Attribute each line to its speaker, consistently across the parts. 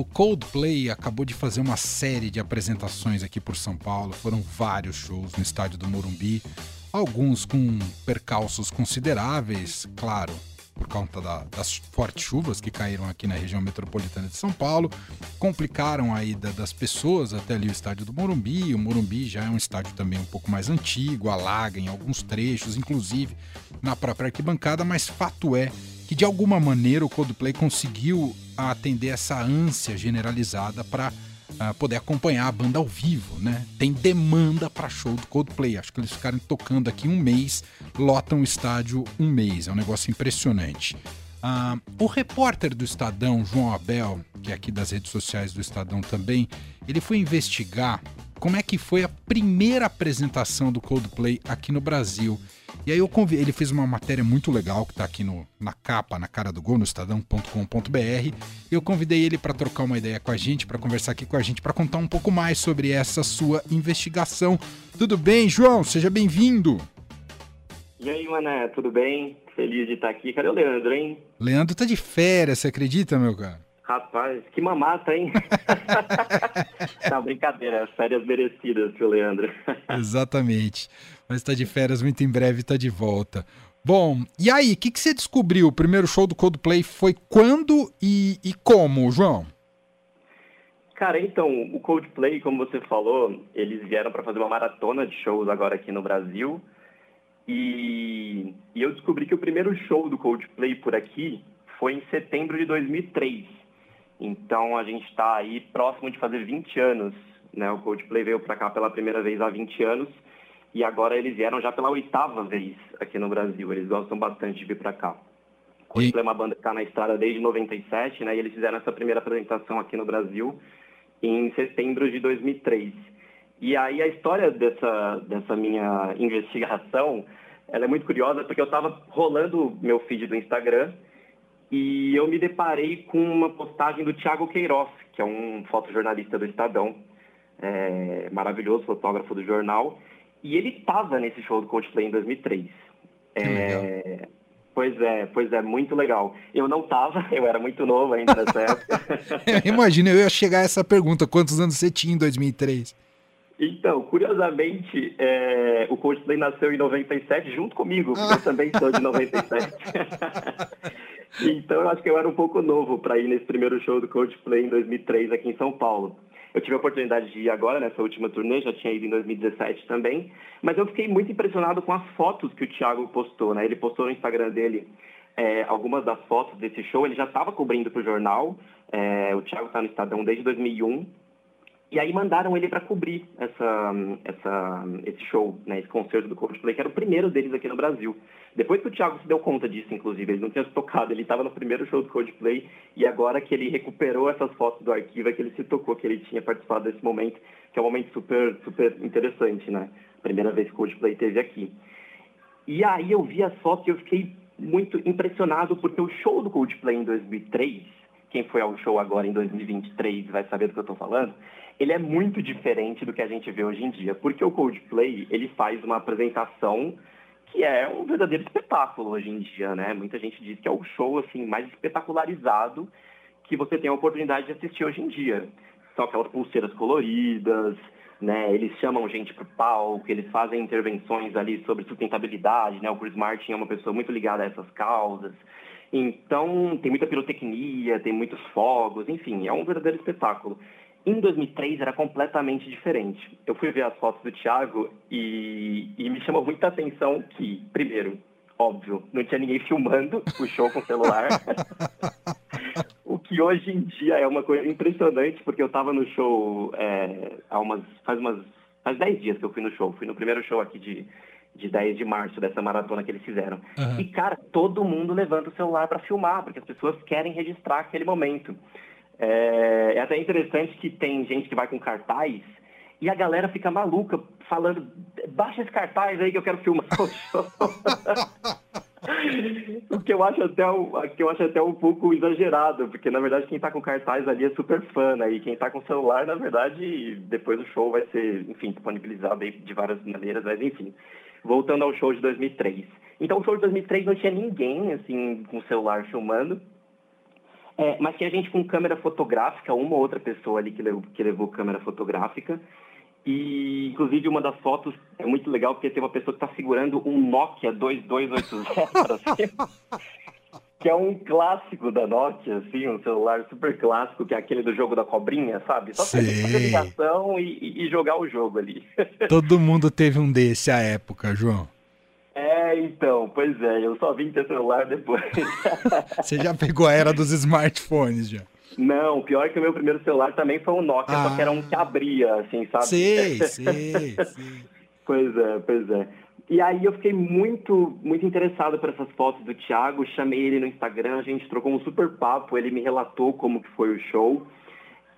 Speaker 1: O Coldplay acabou de fazer uma série de apresentações aqui por São Paulo. Foram vários shows no estádio do Morumbi, alguns com percalços consideráveis, claro, por conta da, das fortes chuvas que caíram aqui na região metropolitana de São Paulo, complicaram a ida das pessoas até ali o estádio do Morumbi. O Morumbi já é um estádio também um pouco mais antigo, alaga em alguns trechos, inclusive na própria arquibancada, mas fato é que de alguma maneira o Coldplay conseguiu atender essa ânsia generalizada para uh, ah, poder acompanhar a banda ao vivo, né? Tem demanda para show do Coldplay. Acho que eles ficaram tocando aqui um mês, lotam o estádio um mês. É um negócio impressionante. Uh, o repórter do Estadão, João Abel, que é aqui das redes sociais do Estadão também, ele foi investigar como é que foi a primeira apresentação do Coldplay aqui no Brasil. E aí eu ele fez uma matéria muito legal que está aqui no, na capa, na cara do gol, no estadão.com.br. Eu convidei ele para trocar uma ideia com a gente, para conversar aqui com a gente, para contar um pouco mais sobre essa sua investigação. Tudo bem, João? Seja bem-vindo.
Speaker 2: E aí, Mané, tudo bem? Feliz de estar aqui. Cadê o Leandro, hein?
Speaker 1: Leandro tá de férias, você acredita, meu cara?
Speaker 2: Rapaz, que mamata, hein? Não, brincadeira, férias merecidas pro Leandro.
Speaker 1: Exatamente. Mas está de férias, muito em breve está de volta. Bom, e aí, o que, que você descobriu? O primeiro show do Coldplay foi quando e, e como, João?
Speaker 2: Cara, então, o Coldplay, como você falou, eles vieram para fazer uma maratona de shows agora aqui no Brasil. E, e eu descobri que o primeiro show do Coldplay por aqui foi em setembro de 2003. Então a gente está aí próximo de fazer 20 anos. Né? O Coldplay veio para cá pela primeira vez há 20 anos e agora eles vieram já pela oitava vez aqui no Brasil. Eles gostam bastante de vir para cá. O Coldplay é uma banda que está na estrada desde 97, né? E eles fizeram essa primeira apresentação aqui no Brasil em setembro de 2003. E aí a história dessa, dessa minha investigação, ela é muito curiosa porque eu estava rolando meu feed do Instagram e eu me deparei com uma postagem do Thiago Queiroz, que é um fotojornalista do Estadão, é, maravilhoso fotógrafo do jornal, e ele estava nesse show do Coldplay em 2003. É, pois é, pois é, muito legal. Eu não estava, eu era muito novo ainda nessa época.
Speaker 1: Imagina, eu ia chegar a essa pergunta, quantos anos você tinha em 2003?
Speaker 2: Então, curiosamente, é, o Coldplay nasceu em 97 junto comigo, porque ah. eu também sou de 97. então, eu acho que eu era um pouco novo para ir nesse primeiro show do Coldplay em 2003 aqui em São Paulo. Eu tive a oportunidade de ir agora nessa última turnê, já tinha ido em 2017 também, mas eu fiquei muito impressionado com as fotos que o Thiago postou, né? Ele postou no Instagram dele é, algumas das fotos desse show, ele já estava cobrindo para o jornal, é, o Thiago está no Estadão desde 2001, e aí mandaram ele para cobrir essa, essa, esse show, né, esse concerto do Coldplay, que era o primeiro deles aqui no Brasil. Depois que o Thiago se deu conta disso, inclusive, ele não tinha se tocado, ele estava no primeiro show do Coldplay, e agora que ele recuperou essas fotos do arquivo, é que ele se tocou que ele tinha participado desse momento, que é um momento super, super interessante, né? Primeira vez que o Coldplay esteve aqui. E aí eu vi as fotos e eu fiquei muito impressionado, porque o show do Coldplay em 2003, quem foi ao show agora em 2023 vai saber do que eu estou falando, ele é muito diferente do que a gente vê hoje em dia, porque o Coldplay, ele faz uma apresentação que é um verdadeiro espetáculo hoje em dia, né? Muita gente diz que é o show assim mais espetacularizado que você tem a oportunidade de assistir hoje em dia. São aquelas pulseiras coloridas, né? Eles chamam gente para o palco, eles fazem intervenções ali sobre sustentabilidade, né? O Chris Martin é uma pessoa muito ligada a essas causas. Então, tem muita pirotecnia, tem muitos fogos, enfim, é um verdadeiro espetáculo. Em 2003 era completamente diferente. Eu fui ver as fotos do Thiago e, e me chamou muita atenção que, primeiro, óbvio, não tinha ninguém filmando o show com celular. o que hoje em dia é uma coisa impressionante, porque eu estava no show é, há umas, faz umas faz 10 dias que eu fui no show. Fui no primeiro show aqui de, de 10 de março, dessa maratona que eles fizeram. Uhum. E, cara, todo mundo levanta o celular para filmar, porque as pessoas querem registrar aquele momento. É, é até interessante que tem gente que vai com cartaz e a galera fica maluca falando, baixa esse cartaz aí que eu quero filmar o show. o que eu acho até um, que eu acho até um pouco exagerado, porque na verdade quem está com cartaz ali é super fã, né? E quem está com celular, na verdade, depois do show vai ser, enfim, disponibilizado aí de várias maneiras, mas enfim. Voltando ao show de 2003. Então o show de 2003 não tinha ninguém, assim, com celular filmando. É, mas tinha gente com câmera fotográfica, uma ou outra pessoa ali que levou, que levou câmera fotográfica. E, inclusive, uma das fotos é muito legal porque tem uma pessoa que está segurando um Nokia 2280 assim, que é um clássico da Nokia, assim, um celular super clássico, que é aquele do jogo da cobrinha, sabe? Só fazer ligação e, e, jogar o jogo ali.
Speaker 1: Todo mundo teve um desse à época, João.
Speaker 2: É, então, pois é, eu só vim ter celular depois.
Speaker 1: Você já pegou a era dos smartphones, já?
Speaker 2: Não, pior que o meu primeiro celular também foi um Nokia, ah. só que era um que ah. abria, assim, sabe?
Speaker 1: Sei, sei, sei.
Speaker 2: Pois é, pois é. E aí eu fiquei muito, muito interessado por essas fotos do Thiago, chamei ele no Instagram, a gente trocou um super papo, ele me relatou como que foi o show.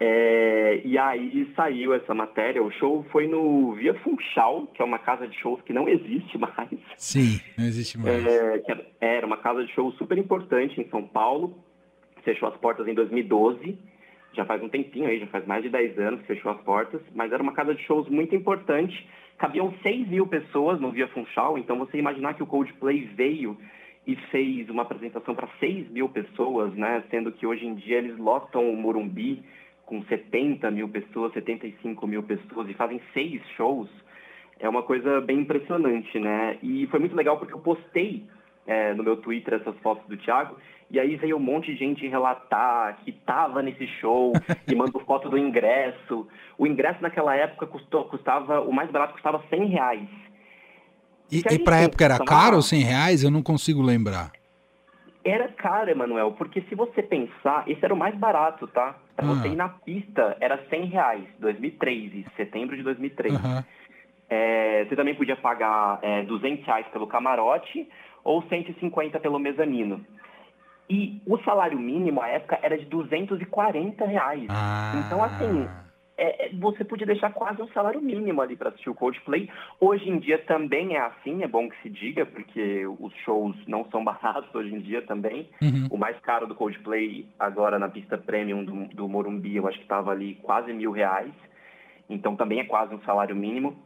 Speaker 2: É, e aí saiu essa matéria. O show foi no Via Funchal, que é uma casa de shows que não existe mais.
Speaker 1: Sim, não existe mais.
Speaker 2: É, era uma casa de shows super importante em São Paulo fechou as portas em 2012, já faz um tempinho aí, já faz mais de 10 anos que fechou as portas, mas era uma casa de shows muito importante, cabiam 6 mil pessoas no Via Funchal, então você imaginar que o Coldplay veio e fez uma apresentação para 6 mil pessoas, né, sendo que hoje em dia eles lotam o Morumbi com 70 mil pessoas, 75 mil pessoas e fazem seis shows, é uma coisa bem impressionante, né, e foi muito legal porque eu postei é, no meu Twitter essas fotos do Thiago, e aí veio um monte de gente relatar que estava nesse show e mandou foto do ingresso. O ingresso naquela época custou, custava, o mais barato custava 100 reais.
Speaker 1: E, e para época era caro 100 reais? Eu não consigo lembrar.
Speaker 2: Era caro, Emanuel, porque se você pensar, esse era o mais barato, tá? Para você ah. ir na pista era 100 reais, 2003, setembro de 2003. Uhum. É, você também podia pagar é, 200 reais pelo camarote ou 150 pelo mezanino. E o salário mínimo, à época, era de 240 reais. Ah. Então, assim, é, você podia deixar quase um salário mínimo ali para assistir o Coldplay. Hoje em dia também é assim, é bom que se diga, porque os shows não são baratos hoje em dia também. Uhum. O mais caro do Coldplay, agora na pista premium do, do Morumbi, eu acho que estava ali quase mil reais. Então também é quase um salário mínimo.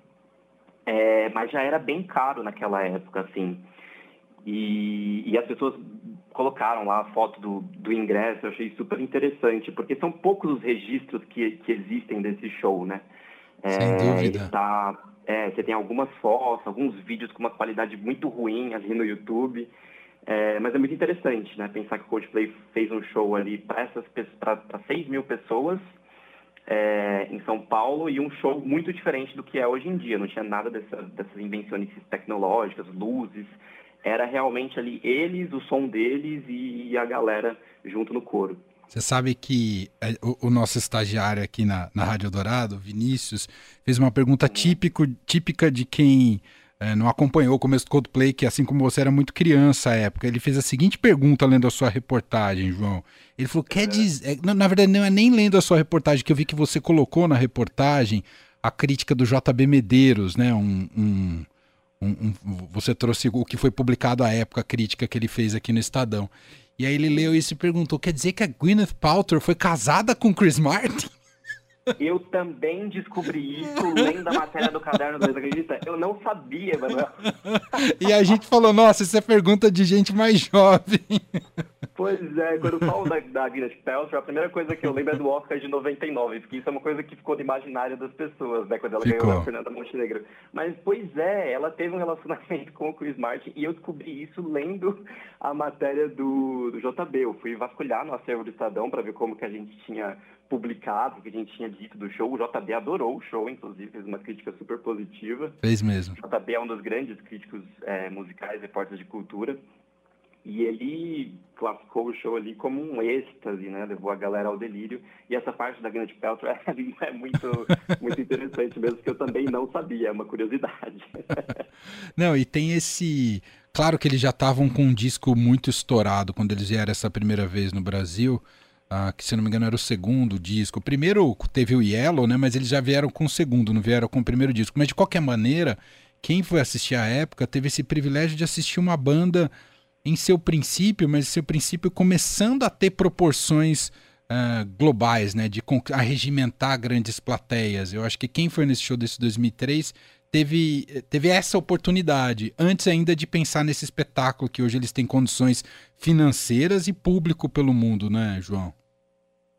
Speaker 2: É, mas já era bem caro naquela época, assim. E, e, as pessoas colocaram lá a foto do, do ingresso, eu achei super interessante, porque são poucos os registros que, que existem desse show, né?
Speaker 1: É, Sem dúvida.
Speaker 2: Tá, é, você tem algumas fotos, alguns vídeos com uma qualidade muito ruim ali no YouTube, é, mas é muito interessante, né? Pensar que o Coldplay fez um show ali para 6 mil pessoas é, em São Paulo e um show muito diferente do que é hoje em dia. Não tinha nada dessa, dessas invenções tecnológicas, luzes, era realmente ali eles, o som deles e a galera junto no coro.
Speaker 1: Você sabe que é, o, o, nosso estagiário aqui na, na Rádio Dourado, Vinícius, fez uma pergunta típico, típica de quem é, não acompanhou o começo do Coldplay, que assim como você era muito criança à época. Ele fez a seguinte pergunta lendo a sua reportagem, João. Ele falou: quer dizer. É, na verdade, não é nem lendo a sua reportagem, que eu vi que você colocou na reportagem a crítica do JB Medeiros, né? um, um um, um, você trouxe o que foi publicado à época, a crítica que ele fez aqui no Estadão. E aí ele leu isso e perguntou: quer dizer que a Gwyneth Paltrow foi casada com Chris Martin?
Speaker 2: Eu também descobri isso lendo a matéria do Caderno 2, acredita? Eu não sabia, Manuel.
Speaker 1: e a gente falou, nossa, isso é pergunta de gente mais jovem.
Speaker 2: Pois é, quando eu falo da, da Gwyneth Paltrow, a primeira coisa que eu lembro é do Oscar de 99, porque isso é uma coisa que ficou no imaginário das pessoas, né, quando ela ficou. ganhou a Fernanda Montenegro. Mas, pois é, ela teve um relacionamento com o Chris Martin e eu descobri isso lendo a matéria do, do JB. Eu fui vasculhar no acervo do Estadão para ver como que a gente tinha publicado, que a gente tinha dito do show. O JB adorou o show, inclusive, fez uma crítica super positiva.
Speaker 1: Fez mesmo.
Speaker 2: O JB é um dos grandes críticos é, musicais e portas de cultura. E ele classificou o show ali como um êxtase, né? Levou a galera ao delírio. E essa parte da Gwyneth Paltrow é, é muito, muito interessante mesmo, que eu também não sabia, é uma curiosidade.
Speaker 1: não, e tem esse... Claro que eles já estavam com um disco muito estourado quando eles vieram essa primeira vez no Brasil, ah, que se não me engano era o segundo disco. O primeiro teve o Yellow, né? Mas eles já vieram com o segundo, não vieram com o primeiro disco. Mas de qualquer maneira, quem foi assistir à época teve esse privilégio de assistir uma banda em seu princípio, mas seu princípio começando a ter proporções uh, globais, né? De arregimentar grandes plateias. Eu acho que quem foi nesse show desse 2003 teve, teve essa oportunidade, antes ainda de pensar nesse espetáculo que hoje eles têm condições financeiras e público pelo mundo, né, João?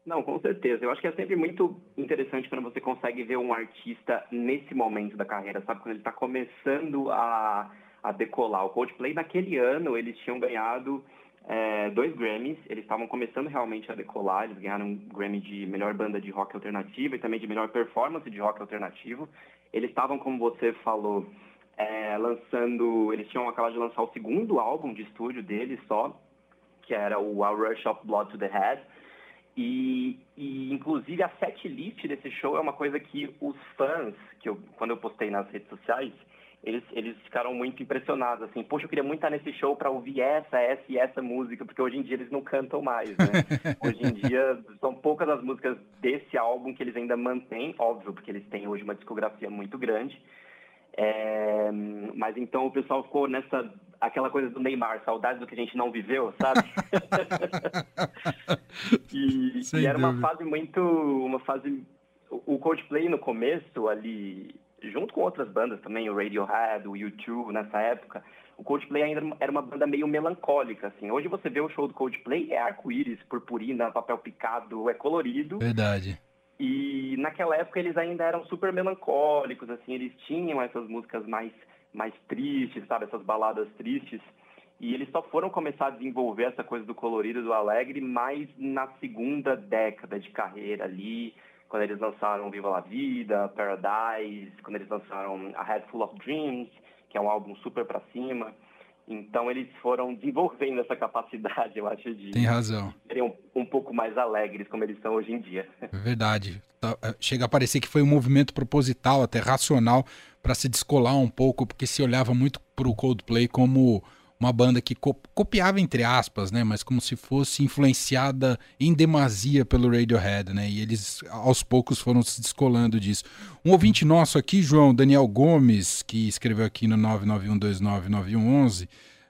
Speaker 2: Não, com certeza. Eu acho que é sempre muito interessante quando você consegue ver um artista nesse momento da carreira, sabe? Quando ele está começando a, a decolar. O Coldplay, naquele ano, eles tinham ganhado é, dois Grammys. Eles estavam começando realmente a decolar. Eles ganharam um Grammy de melhor banda de rock alternativo e também de melhor performance de rock alternativo. Eles estavam, como você falou, é, lançando. Eles tinham acabado de lançar o segundo álbum de estúdio deles só, que era o A Rush of Blood to the Head. E, e, inclusive a set list desse show é uma coisa que os fãs, que eu, quando eu postei nas redes sociais, eles, eles ficaram muito impressionados, assim, poxa, eu queria muito estar nesse show para ouvir essa, essa e essa música, porque hoje em dia eles não cantam mais, né? hoje em dia são poucas as músicas desse álbum que eles ainda mantêm, óbvio, porque eles têm hoje uma discografia muito grande. É, mas então o pessoal ficou nessa aquela coisa do Neymar, saudade do que a gente não viveu, sabe? e, e, era uma fase muito, uma fase, o Coldplay no começo ali junto com outras bandas também, o Radiohead, o U2, nessa época, o Coldplay ainda era uma banda meio melancólica, assim. Hoje você vê o show do Coldplay, é arco-íris, purpurina, papel picado, é colorido.
Speaker 1: Verdade.
Speaker 2: E naquela época eles ainda eram super melancólicos, assim, eles tinham essas músicas mais, mais tristes, sabe, essas baladas tristes. E eles só foram começar a desenvolver essa coisa do colorido, do alegre, mais na segunda década de carreira ali, quando eles lançaram Viva la Vida, Paradise, quando eles lançaram A Head Full of Dreams, que é um álbum super para cima. Então eles foram desenvolvendo essa capacidade, eu acho, de
Speaker 1: Tem razão.
Speaker 2: serem um, um, pouco mais alegres como eles são hoje em dia.
Speaker 1: É verdade. Tá, é, chega a parecer que foi um movimento proposital, até racional, para se descolar um pouco, porque se olhava muito para o Coldplay como uma banda que copiava entre aspas, né, mas como se fosse influenciada em demasia pelo Radiohead, né? E eles aos poucos foram se descolando disso. Um ouvinte nosso aqui, João Daniel Gomes, que escreveu aqui no 991299111,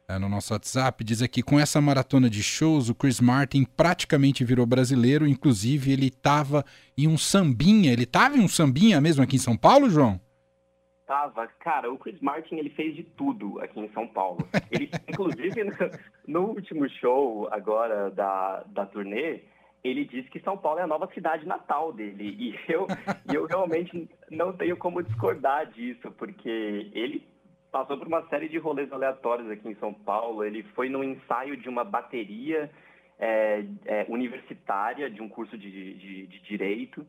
Speaker 1: é, no nosso WhatsApp, diz aqui: com essa maratona de shows, o Chris Martin praticamente virou brasileiro, inclusive ele estava em um sambinha, ele estava em um sambinha mesmo aqui em São Paulo, João?
Speaker 2: Tava, cara, o Chris Martin ele fez de tudo aqui em São Paulo. Ele, inclusive, no, no, último show agora da, da turnê, ele disse que São Paulo é a nova cidade natal dele. E eu, eu realmente não tenho como discordar disso, porque ele passou por uma série de rolês aleatórios aqui em São Paulo. Ele foi no ensaio de uma bateria é, é, universitária de um curso de, de, de direito.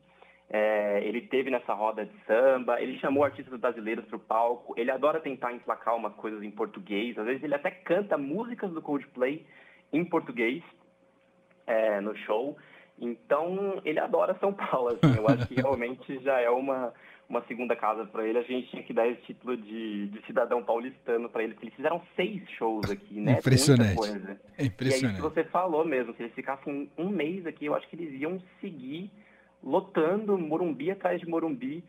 Speaker 2: É, ele teve nessa roda de samba, ele chamou artistas brasileiros para o palco, ele adora tentar emplacar umas coisas em português, às vezes ele até canta músicas do Coldplay em português é, no show. Então, ele adora São Paulo, assim, eu acho que realmente já é uma, uma segunda casa para ele. A gente tinha que dar esse título de, de cidadão paulistano para ele, porque eles fizeram seis shows aqui, né?
Speaker 1: Impressionante. Muita coisa.
Speaker 2: É impressionante. E aí, que você falou mesmo, se eles ficassem um mês aqui, eu acho que eles iam seguir lotando Morumbi atrás de Morumbi,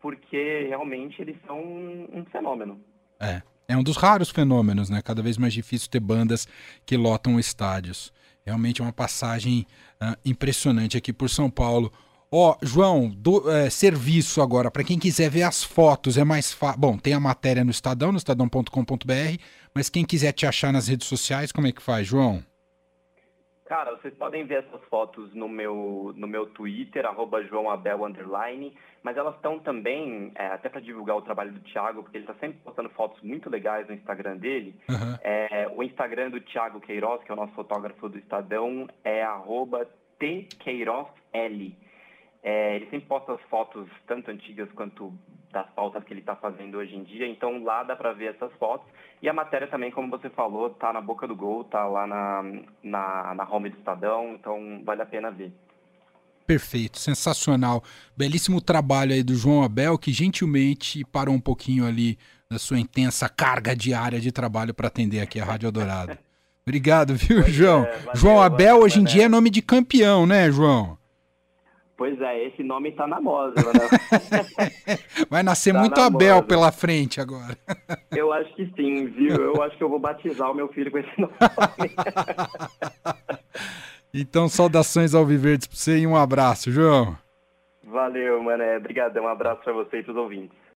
Speaker 2: porque realmente eles são um fenômeno.
Speaker 1: É. É um dos raros fenômenos, né? Cada vez mais difícil ter bandas que lotam estádios. Realmente é uma passagem uh, impressionante aqui por São Paulo. Ó, oh, João, do, é, serviço agora, para quem quiser ver as fotos, é mais fácil. Bom, tem a matéria no Estadão, no estadão.com.br, mas quem quiser te achar nas redes sociais, como é que faz, João?
Speaker 2: Cara, vocês podem ver essas fotos no meu, no meu Twitter, arroba joãoabel, underline, mas elas estão também, é, até para divulgar o trabalho do Thiago, porque ele está sempre postando fotos muito legais no Instagram dele. Uhum. É, o Instagram do Thiago Queiroz, que é o nosso fotógrafo do Estadão, é arroba tqueirozl. É, ele sempre posta as fotos, tanto antigas quanto das pautas que ele está fazendo hoje em dia. Então lá dá para ver essas fotos. E a matéria também, como você falou, tá na boca do gol, tá lá na, na, na home do Estadão, então vale a pena ver.
Speaker 1: Perfeito, sensacional. Belíssimo trabalho aí do João Abel, que gentilmente parou um pouquinho ali da sua intensa carga diária de trabalho para atender aqui a Rádio Dourado. Obrigado, viu, pois João? É, valeu, João Abel hoje em dia é nome de campeão, né, João?
Speaker 2: Pois é, esse nome está na moda. Né?
Speaker 1: Vai nascer tá muito Abel moda. pela frente agora.
Speaker 2: Eu acho que sim, viu? Eu acho que eu vou batizar o meu filho com esse nome.
Speaker 1: então, saudações ao Viverdes para você e um abraço, João.
Speaker 2: Valeu, mané. Obrigadão. Um abraço para você e para os ouvintes.